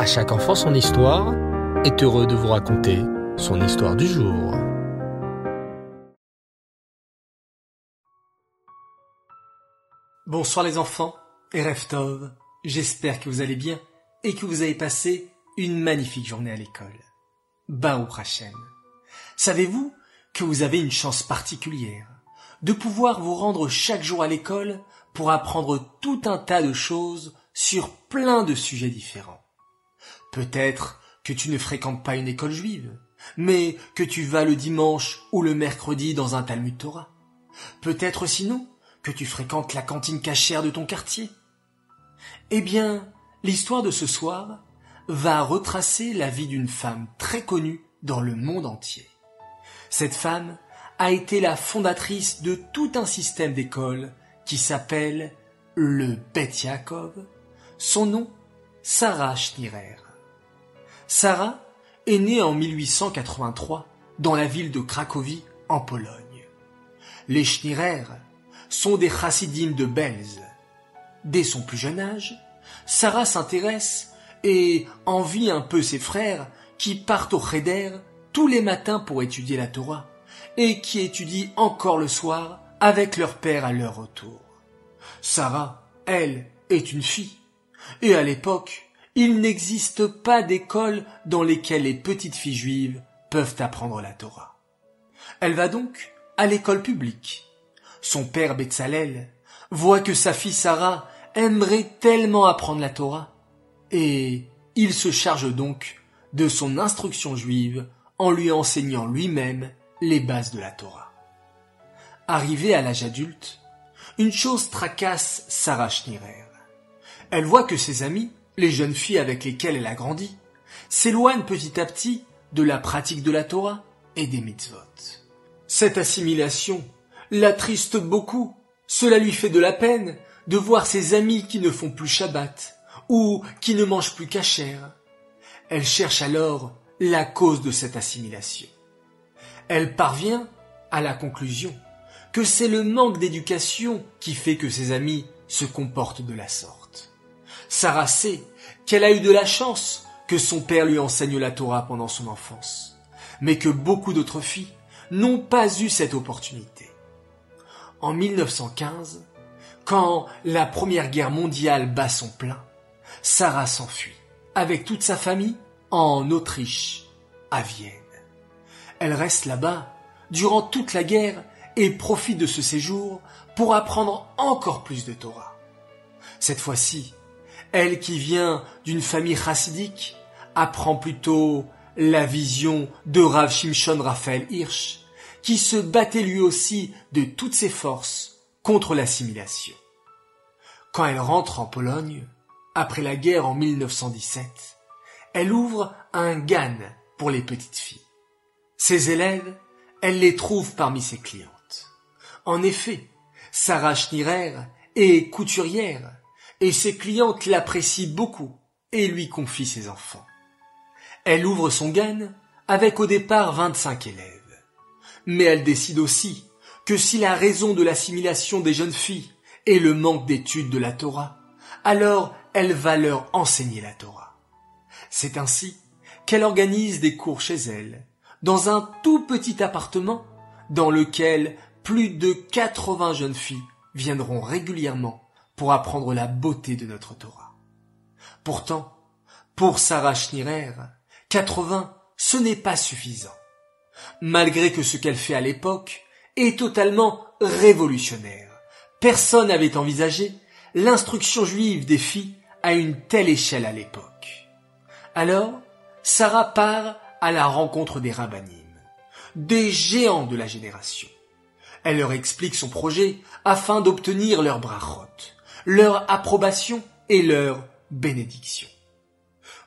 À chaque enfant son histoire est heureux de vous raconter son histoire du jour. Bonsoir les enfants et Reftov, j'espère que vous allez bien et que vous avez passé une magnifique journée à l'école. Baruch Hashem. Savez-vous que vous avez une chance particulière de pouvoir vous rendre chaque jour à l'école pour apprendre tout un tas de choses sur plein de sujets différents? Peut-être que tu ne fréquentes pas une école juive, mais que tu vas le dimanche ou le mercredi dans un Talmud Torah. Peut-être sinon que tu fréquentes la cantine cachère de ton quartier. Eh bien, l'histoire de ce soir va retracer la vie d'une femme très connue dans le monde entier. Cette femme a été la fondatrice de tout un système d'école qui s'appelle le Bet Yaakov. Son nom, Sarah Schnierer. Sarah est née en 1883 dans la ville de Cracovie, en Pologne. Les Schnierer sont des chassidim de Belz. Dès son plus jeune âge, Sarah s'intéresse et envie un peu ses frères qui partent au Cheder tous les matins pour étudier la Torah et qui étudient encore le soir avec leur père à leur retour. Sarah, elle, est une fille. Et à l'époque, il n'existe pas d'école dans lesquelles les petites filles juives peuvent apprendre la Torah. Elle va donc à l'école publique. Son père Betzalel voit que sa fille Sarah aimerait tellement apprendre la Torah et il se charge donc de son instruction juive en lui enseignant lui-même les bases de la Torah. Arrivée à l'âge adulte, une chose tracasse Sarah Schnierer. Elle voit que ses amis les jeunes filles avec lesquelles elle a grandi, s'éloignent petit à petit de la pratique de la Torah et des mitzvot. Cette assimilation l'attriste beaucoup. Cela lui fait de la peine de voir ses amis qui ne font plus Shabbat ou qui ne mangent plus cachère. Elle cherche alors la cause de cette assimilation. Elle parvient à la conclusion que c'est le manque d'éducation qui fait que ses amis se comportent de la sorte. Sarah sait qu'elle a eu de la chance que son père lui enseigne la Torah pendant son enfance, mais que beaucoup d'autres filles n'ont pas eu cette opportunité. En 1915, quand la Première Guerre mondiale bat son plein, Sarah s'enfuit, avec toute sa famille, en Autriche, à Vienne. Elle reste là-bas durant toute la guerre et profite de ce séjour pour apprendre encore plus de Torah. Cette fois-ci, elle qui vient d'une famille chassidique apprend plutôt la vision de Rav Shimshon Raphaël Hirsch, qui se battait lui aussi de toutes ses forces contre l'assimilation. Quand elle rentre en Pologne, après la guerre en 1917, elle ouvre un GAN pour les petites filles. Ses élèves, elle les trouve parmi ses clientes. En effet, Sarah Schnierer est couturière et ses clientes l'apprécient beaucoup et lui confient ses enfants. Elle ouvre son gain avec au départ 25 élèves. Mais elle décide aussi que si la raison de l'assimilation des jeunes filles est le manque d'études de la Torah, alors elle va leur enseigner la Torah. C'est ainsi qu'elle organise des cours chez elle, dans un tout petit appartement dans lequel plus de 80 jeunes filles viendront régulièrement pour apprendre la beauté de notre Torah. Pourtant, pour Sarah Schnierer, 80, ce n'est pas suffisant. Malgré que ce qu'elle fait à l'époque est totalement révolutionnaire. Personne n'avait envisagé l'instruction juive des filles à une telle échelle à l'époque. Alors, Sarah part à la rencontre des rabbinim, des géants de la génération. Elle leur explique son projet afin d'obtenir leur brachot, leur approbation et leur bénédiction.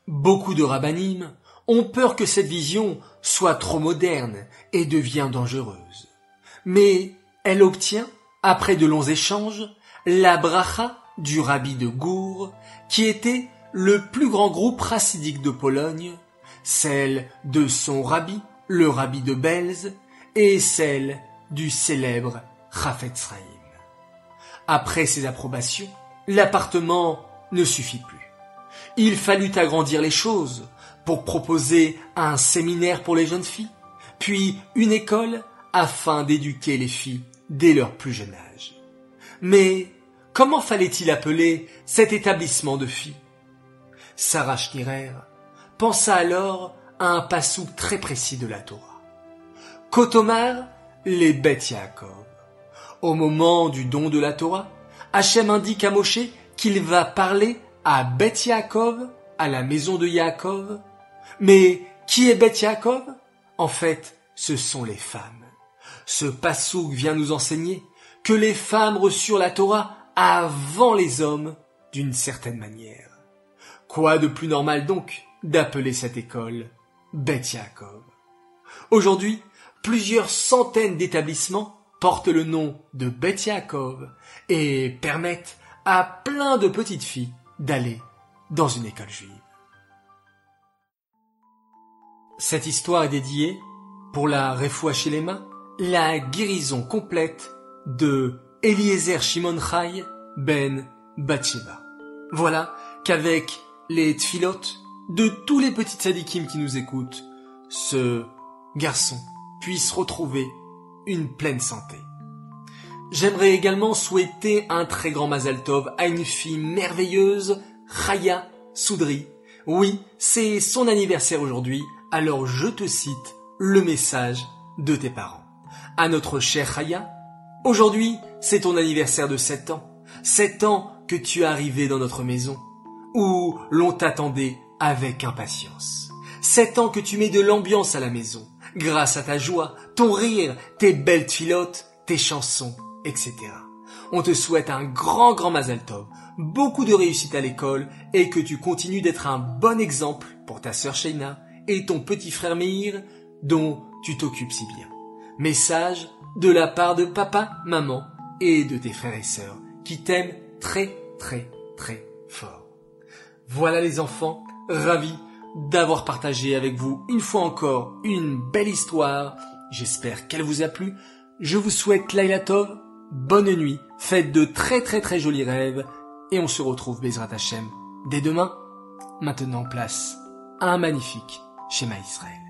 Beaucoup de rabbinim ont peur que cette vision soit trop moderne et devient dangereuse. Mais elle obtient, après de longs échanges, la bracha du rabbi de Gour, qui était le plus grand groupe racidique de Pologne, celle de son rabbi, le rabbi de Belz, et celle du célèbre Chafetz après ces approbations, l'appartement ne suffit plus. Il fallut agrandir les choses pour proposer un séminaire pour les jeunes filles, puis une école afin d'éduquer les filles dès leur plus jeune âge. Mais comment fallait-il appeler cet établissement de filles? Sarah Schnierer pensa alors à un passou très précis de la Torah. Kotomar, les bêtes. Au moment du don de la Torah, Hachem indique à Moshe qu'il va parler à Beth Yaakov, à la maison de Yaakov. Mais qui est Beth Yaakov? En fait, ce sont les femmes. Ce passouk vient nous enseigner que les femmes reçurent la Torah avant les hommes d'une certaine manière. Quoi de plus normal donc d'appeler cette école Beth Yaakov? Aujourd'hui, plusieurs centaines d'établissements portent le nom de Beth Yaakov et permettent à plein de petites filles d'aller dans une école juive. Cette histoire est dédiée, pour la chez mains, la guérison complète de Eliezer Shimon Chai ben Batsheba. Voilà qu'avec les tfilotes de tous les petits tzadikim qui nous écoutent, ce garçon puisse retrouver une pleine santé. J'aimerais également souhaiter un très grand Mazal Tov à une fille merveilleuse, Chaya Soudri. Oui, c'est son anniversaire aujourd'hui, alors je te cite le message de tes parents. À notre chère Chaya, aujourd'hui c'est ton anniversaire de 7 ans. 7 ans que tu es arrivé dans notre maison, où l'on t'attendait avec impatience. 7 ans que tu mets de l'ambiance à la maison, grâce à ta joie, ton rire, tes belles filotes, tes chansons, etc. On te souhaite un grand grand Mazel Tov, beaucoup de réussite à l'école et que tu continues d'être un bon exemple pour ta sœur Sheina et ton petit frère Meir dont tu t'occupes si bien. Message de la part de papa, maman et de tes frères et sœurs qui t'aiment très très très fort. Voilà les enfants, ravis d'avoir partagé avec vous une fois encore une belle histoire. J'espère qu'elle vous a plu. Je vous souhaite Laila Tov, bonne nuit, faites de très très très jolis rêves, et on se retrouve Bezrat Hashem dès demain. Maintenant place à un magnifique schéma Israël.